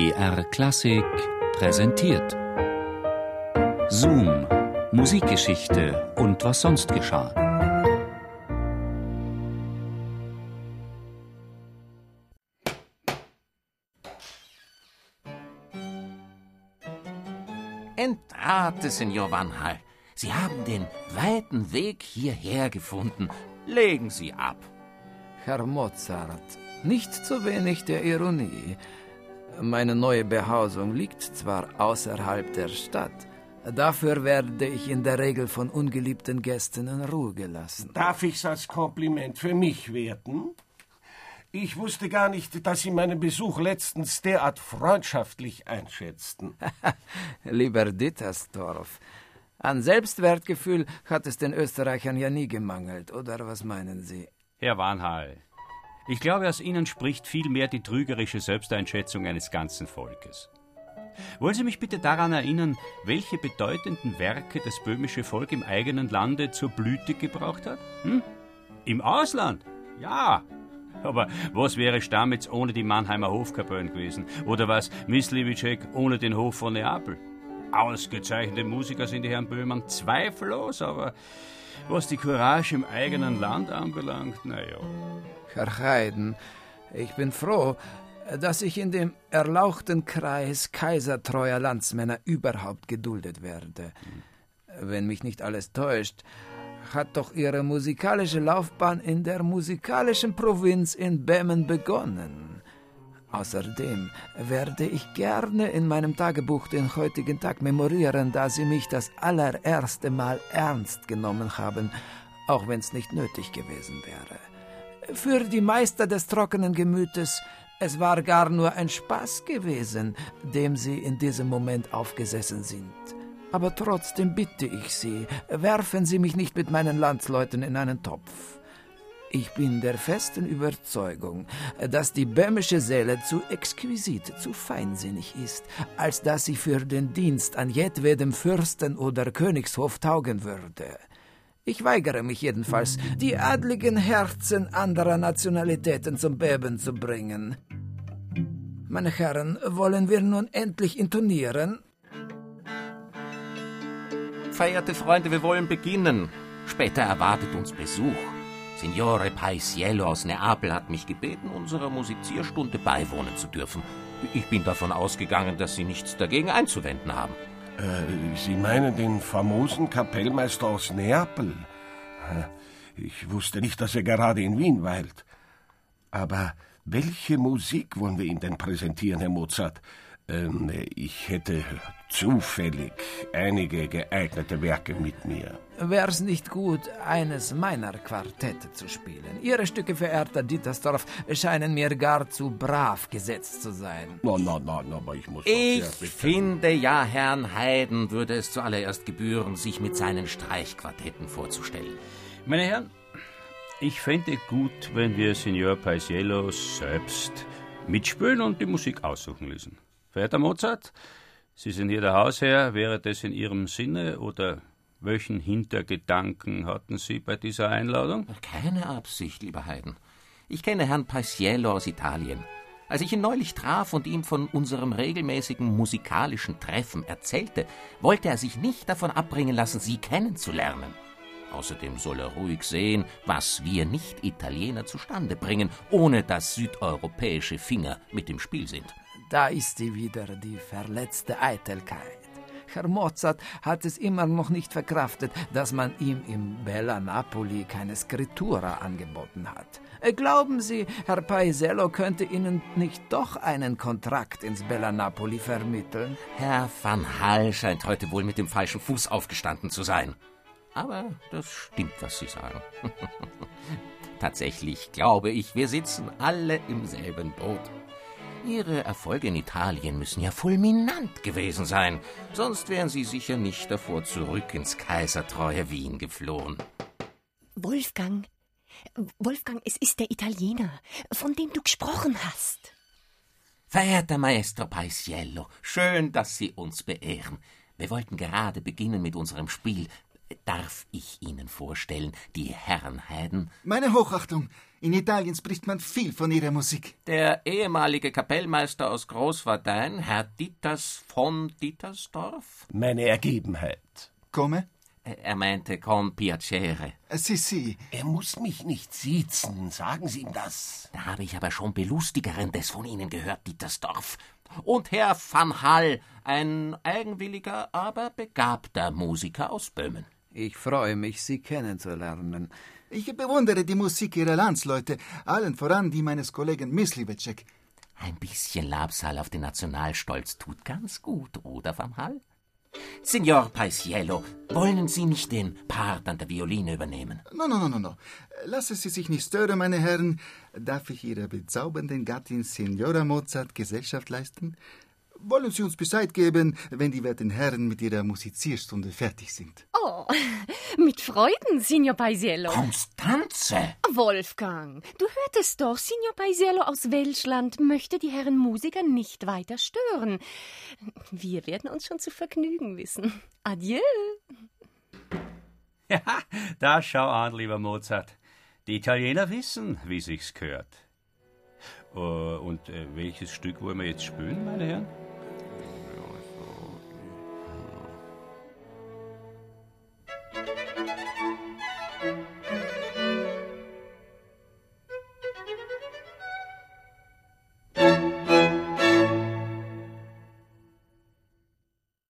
BR Klassik präsentiert. Zoom, Musikgeschichte und was sonst geschah. Entrate, Signor Van Hal. Sie haben den weiten Weg hierher gefunden. Legen Sie ab. Herr Mozart, nicht zu wenig der Ironie. Meine neue Behausung liegt zwar außerhalb der Stadt, dafür werde ich in der Regel von ungeliebten Gästen in Ruhe gelassen. Darf ich's als Kompliment für mich werten? Ich wusste gar nicht, dass Sie meinen Besuch letztens derart freundschaftlich einschätzten. Lieber Dittersdorf, an Selbstwertgefühl hat es den Österreichern ja nie gemangelt, oder was meinen Sie? Herr Warnhall, ich glaube, aus Ihnen spricht vielmehr die trügerische Selbsteinschätzung eines ganzen Volkes. Wollen Sie mich bitte daran erinnern, welche bedeutenden Werke das böhmische Volk im eigenen Lande zur Blüte gebraucht hat? Hm? Im Ausland? Ja, aber was wäre Stamitz ohne die Mannheimer Hofkapellen gewesen? Oder was Mislivicek ohne den Hof von Neapel? Ausgezeichnete Musiker sind die Herren Böhmann, zweifellos, aber was die Courage im eigenen Land anbelangt, naja. Herr Haydn, ich bin froh, dass ich in dem erlauchten Kreis kaisertreuer Landsmänner überhaupt geduldet werde. Wenn mich nicht alles täuscht, hat doch Ihre musikalische Laufbahn in der musikalischen Provinz in Böhmen begonnen. Außerdem werde ich gerne in meinem Tagebuch den heutigen Tag memorieren, da Sie mich das allererste Mal ernst genommen haben, auch wenn es nicht nötig gewesen wäre. Für die Meister des trockenen Gemütes, es war gar nur ein Spaß gewesen, dem Sie in diesem Moment aufgesessen sind. Aber trotzdem bitte ich Sie, werfen Sie mich nicht mit meinen Landsleuten in einen Topf. Ich bin der festen Überzeugung, dass die böhmische Seele zu exquisit, zu feinsinnig ist, als dass sie für den Dienst an jedwedem Fürsten oder Königshof taugen würde. Ich weigere mich jedenfalls, die adligen Herzen anderer Nationalitäten zum Beben zu bringen. Meine Herren, wollen wir nun endlich intonieren? Verehrte Freunde, wir wollen beginnen. Später erwartet uns Besuch. Signore Paisiello aus Neapel hat mich gebeten, unserer Musizierstunde beiwohnen zu dürfen. Ich bin davon ausgegangen, dass Sie nichts dagegen einzuwenden haben. Äh, Sie meinen den famosen Kapellmeister aus Neapel? Ich wusste nicht, dass er gerade in Wien weilt. Aber welche Musik wollen wir ihm denn präsentieren, Herr Mozart? Ähm, ich hätte zufällig einige geeignete Werke mit mir. Wär's nicht gut, eines meiner Quartette zu spielen? Ihre Stücke, verehrter Dittersdorf, scheinen mir gar zu brav gesetzt zu sein. Na, na, na, na, aber ich muss Ich finde ja, Herrn Haydn würde es zuallererst gebühren, sich mit seinen Streichquartetten vorzustellen. Meine Herren, ich fände gut, wenn wir Signor Paisiello selbst mitspielen und die Musik aussuchen ließen. Verehrter Mozart, Sie sind hier der Hausherr. Wäre das in Ihrem Sinne oder welchen Hintergedanken hatten Sie bei dieser Einladung? Keine Absicht, lieber Haydn. Ich kenne Herrn Paisiello aus Italien. Als ich ihn neulich traf und ihm von unserem regelmäßigen musikalischen Treffen erzählte, wollte er sich nicht davon abbringen lassen, Sie kennenzulernen. Außerdem soll er ruhig sehen, was wir Nicht-Italiener zustande bringen, ohne dass südeuropäische Finger mit im Spiel sind. Da ist sie wieder, die verletzte Eitelkeit. Herr Mozart hat es immer noch nicht verkraftet, dass man ihm im Bella Napoli keine Scrittura angeboten hat. Äh, Glauben Sie, Herr Paesello könnte Ihnen nicht doch einen Kontrakt ins Bella Napoli vermitteln? Herr van Hall scheint heute wohl mit dem falschen Fuß aufgestanden zu sein. Aber das stimmt, was Sie sagen. Tatsächlich glaube ich, wir sitzen alle im selben Boot. Ihre Erfolge in Italien müssen ja fulminant gewesen sein, sonst wären Sie sicher nicht davor zurück ins kaisertreue Wien geflohen. Wolfgang, Wolfgang, es ist der Italiener, von dem du gesprochen hast. Verehrter Maestro Paisiello, schön, dass Sie uns beehren. Wir wollten gerade beginnen mit unserem Spiel. Darf ich Ihnen vorstellen, die Herrenheiden? Meine Hochachtung. In Italien spricht man viel von ihrer Musik. Der ehemalige Kapellmeister aus Großwartein, Herr Dieters von Dietersdorf? Meine Ergebenheit. Komme? Er meinte con piacere. Sie, sie. Er muss mich nicht siezen. Sagen Sie ihm das. Da habe ich aber schon Belustigerendes von Ihnen gehört, Dietersdorf. Und Herr van Hall, ein eigenwilliger, aber begabter Musiker aus Böhmen. Ich freue mich, Sie kennenzulernen. Ich bewundere die Musik Ihrer Landsleute, allen voran die meines Kollegen Mislivecek. Ein bisschen Labsal auf den Nationalstolz tut ganz gut, oder, Van Hall? Signor Paisiello, wollen Sie nicht den Part an der Violine übernehmen? No, no, no, no, no. Lassen Sie sich nicht stören, meine Herren. Darf ich Ihrer bezaubernden Gattin Signora Mozart Gesellschaft leisten? Wollen Sie uns Bescheid geben, wenn die werten Herren mit ihrer Musizierstunde fertig sind? Oh, mit Freuden, Signor Paisiello. Konstanze! Wolfgang, du hörtest doch, Signor Paisiello aus Welschland möchte die Herren Musiker nicht weiter stören. Wir werden uns schon zu vergnügen wissen. Adieu. Ja, da schau an, lieber Mozart. Die Italiener wissen, wie sich's gehört. Uh, und uh, welches Stück wollen wir jetzt spielen, meine Herren?